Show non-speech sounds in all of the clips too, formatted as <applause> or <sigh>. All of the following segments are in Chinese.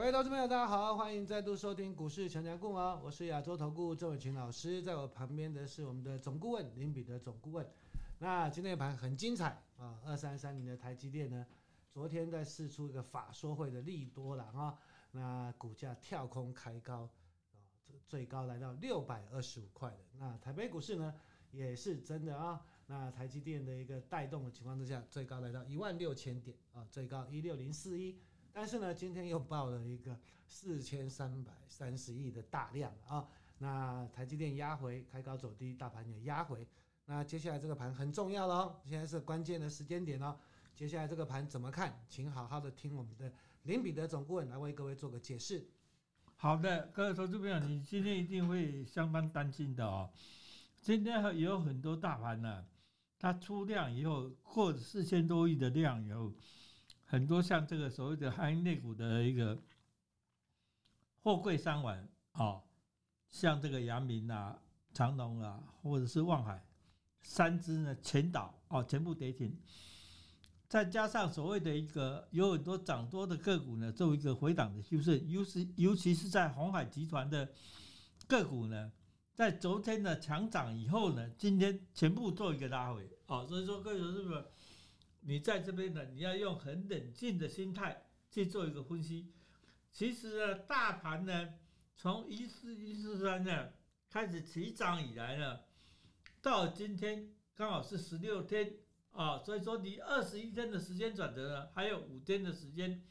各位投资朋友，大家好，欢迎再度收听股市强强滚哦，我是亚洲投顾郑伟群老师，在我旁边的是我们的总顾问林彼得总顾问。那今天的盘很精彩啊，二三三零的台积电呢，昨天在试出一个法说会的利多了啊，那股价跳空开高啊，最高来到六百二十五块的。那台北股市呢，也是真的啊，那台积电的一个带动的情况之下，最高来到一万六千点啊，最高一六零四一。但是呢，今天又爆了一个四千三百三十亿的大量啊！那台积电压回，开高走低，大盘也压回。那接下来这个盘很重要喽，现在是关键的时间点哦。接下来这个盘怎么看？请好好的听我们的林彼得总顾问来为各位做个解释。好的，各位投资朋友，你今天一定会相当担心的哦。今天也有很多大盘呢，它出量以后，过四千多亿的量以后。很多像这个所谓的航运类股的一个货柜三玩啊，像这个阳明啊、长荣啊，或者是望海三只呢全倒哦，全部跌停。再加上所谓的一个有很多涨多的个股呢，做一个回档的修正，尤其尤其是在鸿海集团的个股呢，在昨天的强涨以后呢，今天全部做一个拉回哦，所以说各位是不是？你在这边呢，你要用很冷静的心态去做一个分析。其实呢，大盘呢，从一四一四三呢开始起涨以来呢，到今天刚好是十六天啊，所以说离二十一天的时间转折呢，还有五天的时间。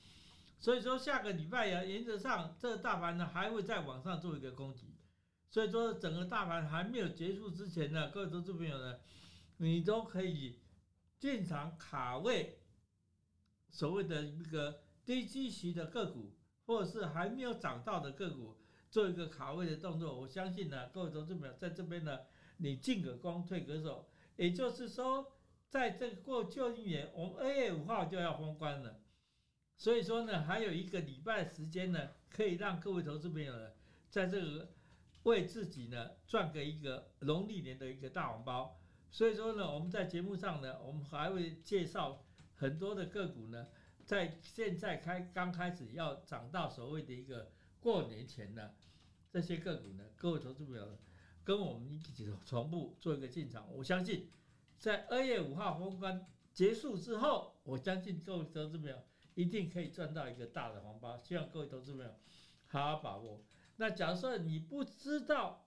所以说下个礼拜呀，原则上这个大盘呢还会再往上做一个攻击。所以说整个大盘还没有结束之前呢，各位投资朋友呢，你都可以。进场卡位，所谓的一个低基期的个股，或者是还没有涨到的个股，做一个卡位的动作。我相信呢，各位投资者在这边呢，你进可攻，退可守。也就是说，在这个过旧一年，我们二月五号就要封关了，所以说呢，还有一个礼拜时间呢，可以让各位投资朋友呢，在这个为自己呢赚个一个农历年的一个大红包。所以说呢，我们在节目上呢，我们还会介绍很多的个股呢，在现在开刚开始要涨到所谓的一个过年前呢，这些个股呢，各位投资朋友跟我们一起同步做一个进场。我相信，在二月五号封关结束之后，我相信各位投资朋友一定可以赚到一个大的红包。希望各位投资朋友好好把握。那假设你不知道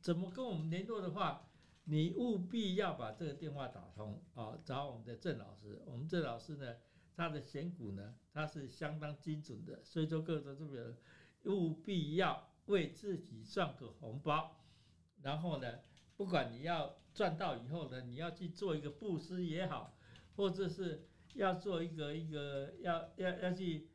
怎么跟我们联络的话，你务必要把这个电话打通啊，找我们的郑老师。我们郑老师呢，他的选股呢，他是相当精准的，所以说各位投资者务必要为自己赚个红包。然后呢，不管你要赚到以后呢，你要去做一个布施也好，或者是要做一个一个要要要去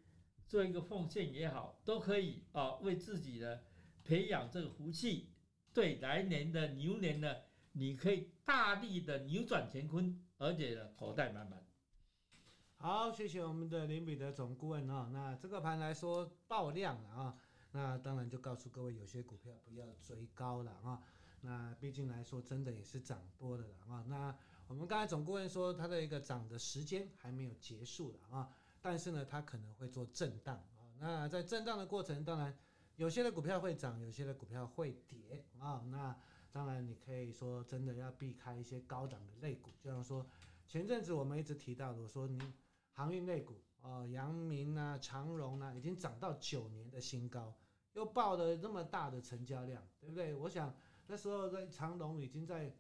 做一个奉献也好，都可以啊，为自己呢培养这个福气，对来年的牛年呢。你可以大力的扭转乾坤，而且呢，口袋满满。好，谢谢我们的林彼得总顾问啊。那这个盘来说爆量了啊，那当然就告诉各位，有些股票不要追高了啊。那毕竟来说，真的也是涨多的了啊。那我们刚才总顾问说，它的一个涨的时间还没有结束了啊，但是呢，它可能会做震荡啊。那在震荡的过程，当然有些的股票会涨，有些的股票会跌啊。那当然，你可以说真的要避开一些高档的类股，就像说前阵子我们一直提到的，我说你航运类股哦，阳明啊、长荣啊，已经涨到九年的新高，又爆了那么大的成交量，对不对？我想那时候在长荣已经在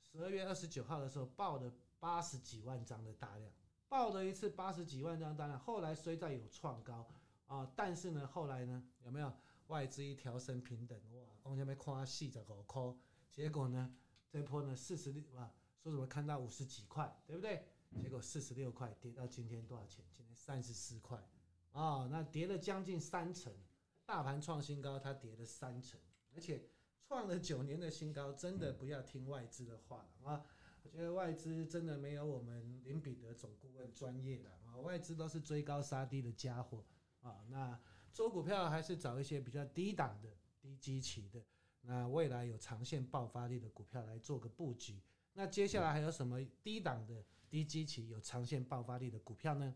十二月二十九号的时候爆了八十几万张的大量，爆了一次八十几万张大量，后来虽在有创高啊，但是呢，后来呢，有没有外资一调升平等哇？我们这边看四十五块。结果呢，这波呢四十六啊，说什么看到五十几块，对不对？结果四十六块跌到今天多少钱？今天三十四块啊，那跌了将近三成。大盘创新高，它跌了三成，而且创了九年的新高，真的不要听外资的话了啊！我觉得外资真的没有我们林彼得总顾问专业的啊，外资都是追高杀低的家伙啊。那做股票还是找一些比较低档的、低基期的。那未来有长线爆发力的股票来做个布局。那接下来还有什么低档的低基期有长线爆发力的股票呢？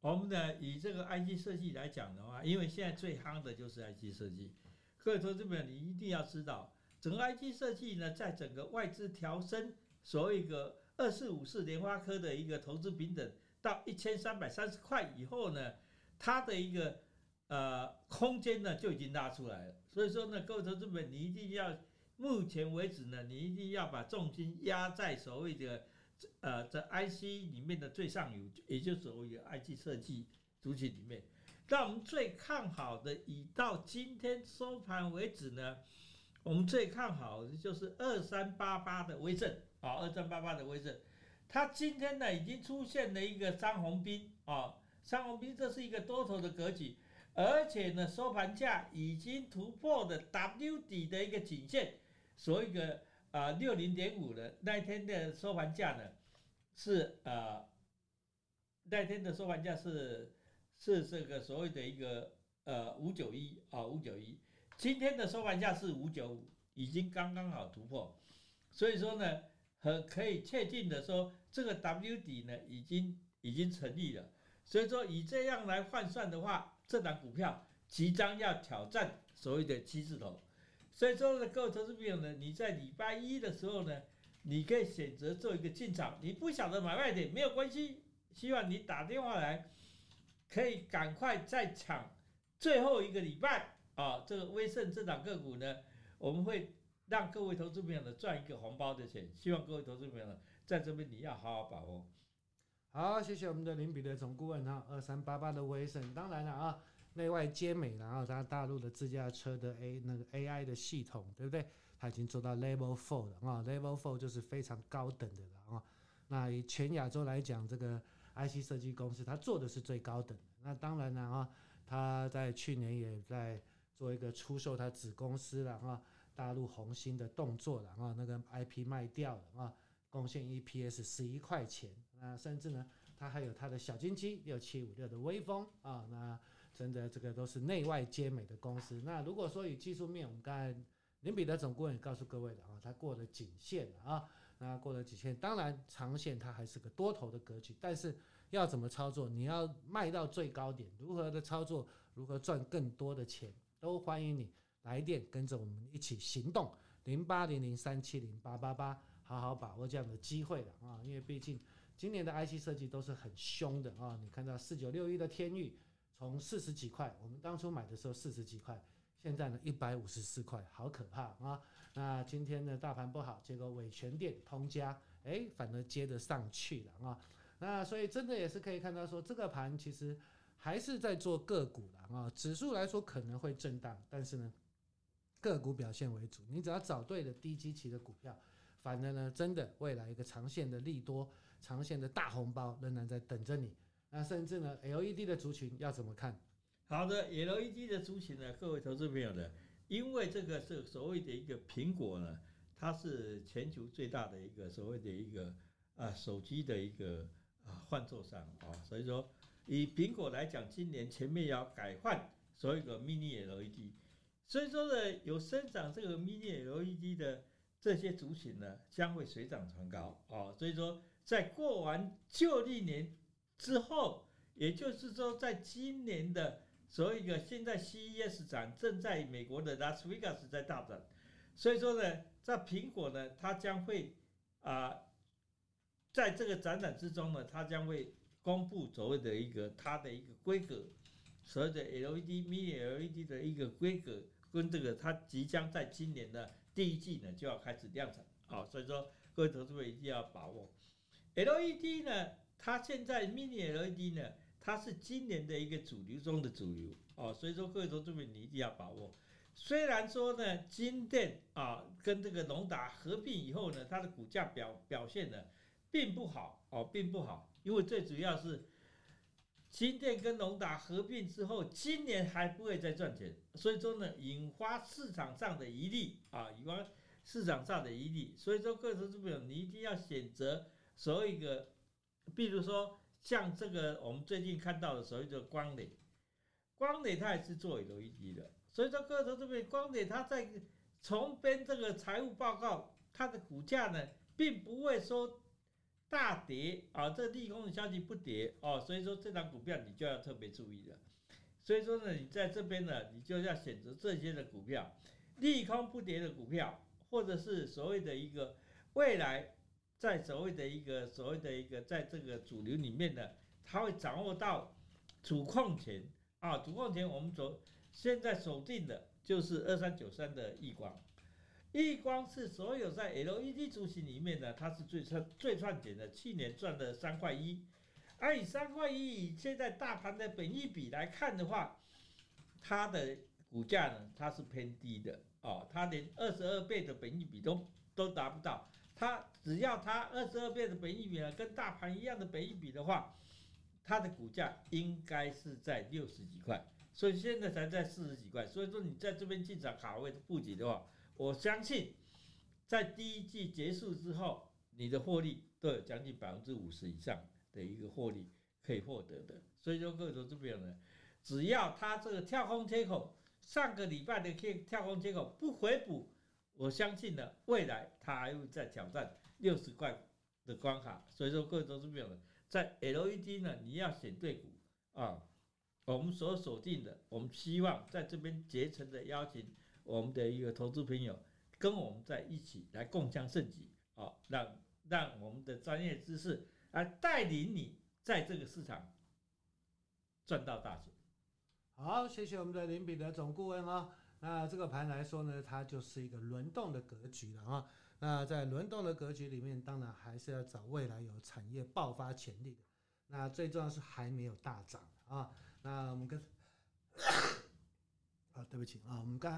我们呢以这个 IC 设计来讲的话，因为现在最夯的就是 IC 设计，各位投资朋友，你一定要知道，整个 IC 设计呢，在整个外资调升，所谓一个二四五四联发科的一个投资平等到一千三百三十块以后呢，它的一个呃空间呢就已经拉出来了。所以说呢，各位投资朋友，你一定要。目前为止呢，你一定要把重心压在所谓的呃这 IC 里面的最上游，也就是所谓的 IC 设计主体里面。那我们最看好的，以到今天收盘为止呢，我们最看好的就是二三八八的威盛啊，二三八八的威盛，它今天呢已经出现了一个张红兵啊，张红兵这是一个多头的格局，而且呢收盘价已经突破了 W 底的一个颈线。所以个啊六零点五的那天的收盘价呢，是啊那天的收盘价是是这个所谓的一个呃五九一啊五九一，今天的收盘价是五九五，已经刚刚好突破，所以说呢，很可以确定的说，这个 W 底呢已经已经成立了，所以说以这样来换算的话，这档股票即将要挑战所谓的七字头。所以说呢，各位投资朋友呢，你在礼拜一的时候呢，你可以选择做一个进场。你不晓得买卖点没有关系，希望你打电话来，可以赶快再抢最后一个礼拜啊！这个威盛这档个股呢，我们会让各位投资朋友呢赚一个红包的钱。希望各位投资朋友呢，在这边你要好好把握。好，谢谢我们的林彼得总顾问哈，二三八八的威盛，当然了啊。内外皆美，然后它大陆的自驾车的 A 那个 AI 的系统，对不对？它已经做到 Level Four 了啊，Level Four 就是非常高等的了啊。那以全亚洲来讲，这个 IC 设计公司它做的是最高等的。那当然了啊，它在去年也在做一个出售它子公司了啊，大陆红星的动作了啊，那个 IP 卖掉了啊，贡献 EPS 十一块钱。那甚至呢，它还有它的小金鸡六七五六的威风啊，那。真的，这个都是内外皆美的公司。那如果说以技术面，我们刚才林彼得总顾问也告诉各位了啊，它过了颈线啊，那过了颈线，当然长线它还是个多头的格局。但是要怎么操作？你要卖到最高点，如何的操作？如何赚更多的钱？都欢迎你来电跟着我们一起行动，零八零零三七零八八八，好好把握这样的机会了啊！因为毕竟今年的 IC 设计都是很凶的啊，你看到四九六一的天域。从四十几块，我们当初买的时候四十几块，现在呢一百五十四块，好可怕啊！那今天呢大盘不好，结果伟诠电、通家，哎，反而接得上去了啊！那所以真的也是可以看到说，这个盘其实还是在做个股了啊。指数来说可能会震荡，但是呢个股表现为主。你只要找对了低基期的股票，反正呢真的未来一个长线的利多、长线的大红包仍然在等着你。那甚至呢，LED 的族群要怎么看？好的，LED 的族群呢，各位投资朋友呢，因为这个是所谓的一个苹果呢，它是全球最大的一个所谓的一个啊手机的一个啊换座商啊，所以说以苹果来讲，今年前面要改换所谓的 Mini LED，所以说呢，有生长这个 Mini LED 的这些族群呢，将会水涨船高啊，所以说在过完旧历年。之后，也就是说，在今年的所谓一个现在 CES 展正在美国的拉斯维加斯在大展，所以说呢，在苹果呢，它将会啊、在这个展览之中呢，它将会公布所谓的一个它的一个规格，所谓的 LED Mini LED 的一个规格，跟这个它即将在今年的第一季呢就要开始量产啊，所以说各位投资者一定要把握 LED 呢。它现在 Mini LED 呢，它是今年的一个主流中的主流哦，所以说各位投资者你一定要把握。虽然说呢，金电啊跟这个龙达合并以后呢，它的股价表表现呢并不好哦，并不好，因为最主要是金电跟龙达合并之后，今年还不会再赚钱，所以说呢，引发市场上的疑虑啊，引发市场上的疑虑，所以说各位投资者你一定要选择所谓一个。比如说，像这个我们最近看到的所谓的光磊，光磊它也是做 LED 的，所以说各位投资者，光磊它在重编这个财务报告，它的股价呢，并不会说大跌啊，这利空的消息不跌哦，所以说这档股票你就要特别注意了。所以说呢，你在这边呢，你就要选择这些的股票，利空不跌的股票，或者是所谓的一个未来在所谓的一个所谓的一个在这个主流里面呢，它会掌握到主控权啊，主控权我们所现在锁定的就是二三九三的亿光，亿光是所有在 LED 族群里面呢，它是最赚最赚钱的，去年赚了三块一。而以三块一，以现在大盘的本益比来看的话，它的股价呢，它是偏低的哦，它连二十二倍的本益比都都达不到。它只要它二十二倍的本益比呢，跟大盘一样的本益比的话，它的股价应该是在六十几块，所以现在才在四十几块。所以说你在这边进场卡位的布局的话，我相信在第一季结束之后，你的获利都有将近百分之五十以上。的一个获利可以获得的，所以说各位投资朋友呢，只要它这个跳空缺口，上个礼拜的跳跳空缺口不回补，我相信呢，未来它还会再挑战六十块的关卡。所以说各位投资朋友呢，在 LED 呢，你要选对股啊，我们所锁定的，我们希望在这边竭诚的邀请我们的一个投资朋友跟我们在一起来共襄盛举啊，让让我们的专业知识。来带领你在这个市场赚到大钱。好，谢谢我们的林彼得总顾问啊。那这个盘来说呢，它就是一个轮动的格局了啊。那在轮动的格局里面，当然还是要找未来有产业爆发潜力的。那最重要是还没有大涨啊。那我们跟 <coughs> 啊，对不起啊，我们刚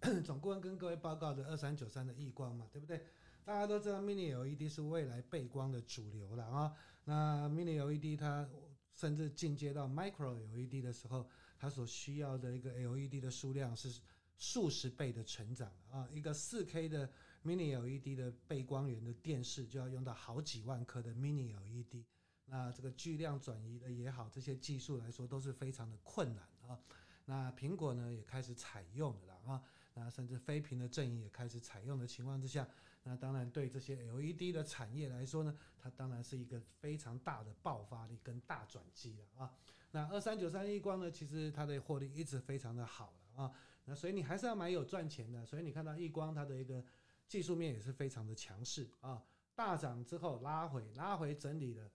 才总顾问跟各位报告的二三九三的异光嘛，对不对？大家都知道，Mini LED 是未来背光的主流了啊。那 Mini LED 它甚至进阶到 Micro LED 的时候，它所需要的一个 LED 的数量是数十倍的成长啊。一个 4K 的 Mini LED 的背光源的电视就要用到好几万颗的 Mini LED。那这个巨量转移的也好，这些技术来说都是非常的困难啊。那苹果呢也开始采用了啊。那甚至非苹的阵营也开始采用的情况之下。那当然，对这些 LED 的产业来说呢，它当然是一个非常大的爆发力跟大转机了啊。那二三九三亿光呢，其实它的获利一直非常的好了啊。那所以你还是要买有赚钱的。所以你看到亿光它的一个技术面也是非常的强势啊。大涨之后拉回，拉回整理了，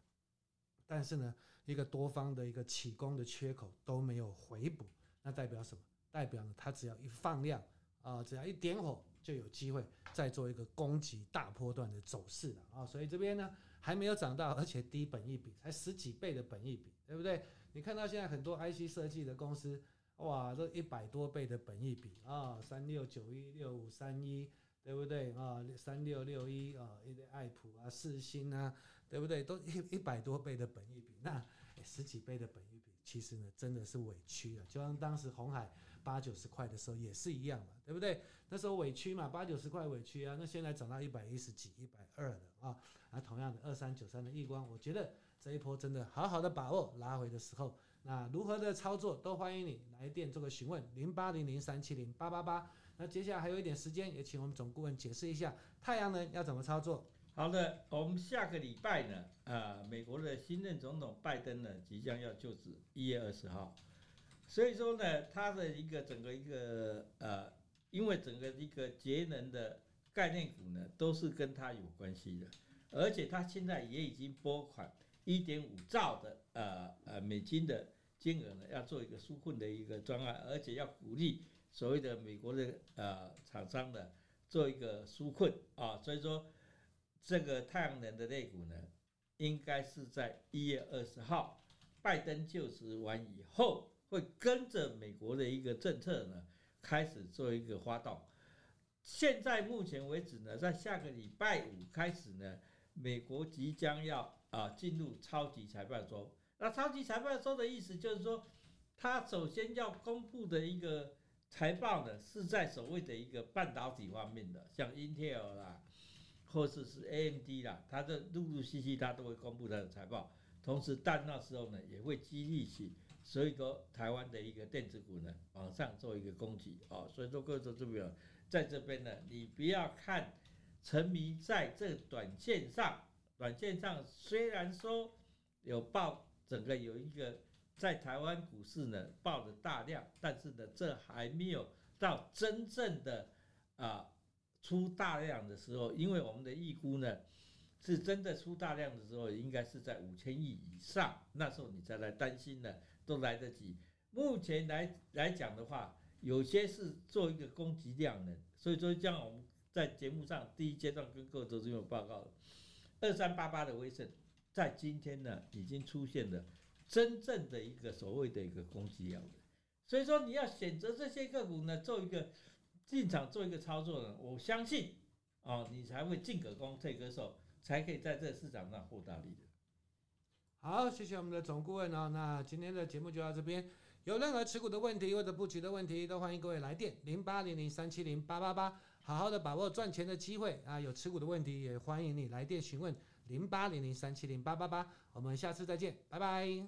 但是呢，一个多方的一个起攻的缺口都没有回补，那代表什么？代表呢，它只要一放量啊，只要一点火。就有机会再做一个攻击大波段的走势了啊，所以这边呢还没有涨到，而且低本益比，才十几倍的本益比，对不对？你看到现在很多 IC 设计的公司，哇，都一百多倍的本益比啊，三六九一六五三一，对不对啊？三六六一啊，一个爱普啊，四星啊，对不对？都一一百多倍的本益比，那十几倍的本益比，其实呢真的是委屈了，就像当时红海。八九十块的时候也是一样嘛，对不对？那时候委屈嘛，八九十块委屈啊，那现在涨到一百一十几、一百二了啊。啊，同样的二三九三的亿光，我觉得这一波真的好好的把握拉回的时候。那如何的操作都欢迎你来电做个询问，零八零零三七零八八八。那接下来还有一点时间，也请我们总顾问解释一下太阳能要怎么操作。好的，我们下个礼拜呢，啊，美国的新任总统拜登呢即将要就职，一月二十号。所以说呢，它的一个整个一个呃，因为整个一个节能的概念股呢，都是跟它有关系的，而且它现在也已经拨款一点五兆的呃呃美金的金额呢，要做一个纾困的一个专案，而且要鼓励所谓的美国的呃厂商呢做一个纾困啊，所以说这个太阳能的类股呢，应该是在一月二十号拜登就职完以后。会跟着美国的一个政策呢，开始做一个发动。现在目前为止呢，在下个礼拜五开始呢，美国即将要啊进入超级财报周。那超级财报周的意思就是说，它首先要公布的一个财报呢，是在所谓的一个半导体方面的，像 Intel 啦，或者是 AMD 啦，它的陆陆续续它都会公布它的财报。同时，但那时候呢，也会激励起。所以说，台湾的一个电子股呢，往上做一个攻击啊。所以说，各位投资者在这边呢，你不要看沉迷在这短线上软件上虽然说有报整个有一个在台湾股市呢报的大量，但是呢这还没有到真正的啊出大量的时候，因为我们的预估呢是真的出大量的时候，应该是在五千亿以上，那时候你再来担心呢都来得及。目前来来讲的话，有些是做一个攻击量的，所以说像我们在节目上第一阶段跟各位投资有报告的。二三八八的威盛，在今天呢，已经出现了真正的一个所谓的一个攻击量，所以说你要选择这些个股呢，做一个进场做一个操作呢，我相信哦，你才会进可攻退可守，才可以在这个市场上获大利的。好，谢谢我们的总顾问哦，那今天的节目就到这边，有任何持股的问题或者布局的问题，都欢迎各位来电零八零零三七零八八八。好好的把握赚钱的机会啊！有持股的问题也欢迎你来电询问零八零零三七零八八八。我们下次再见，拜拜。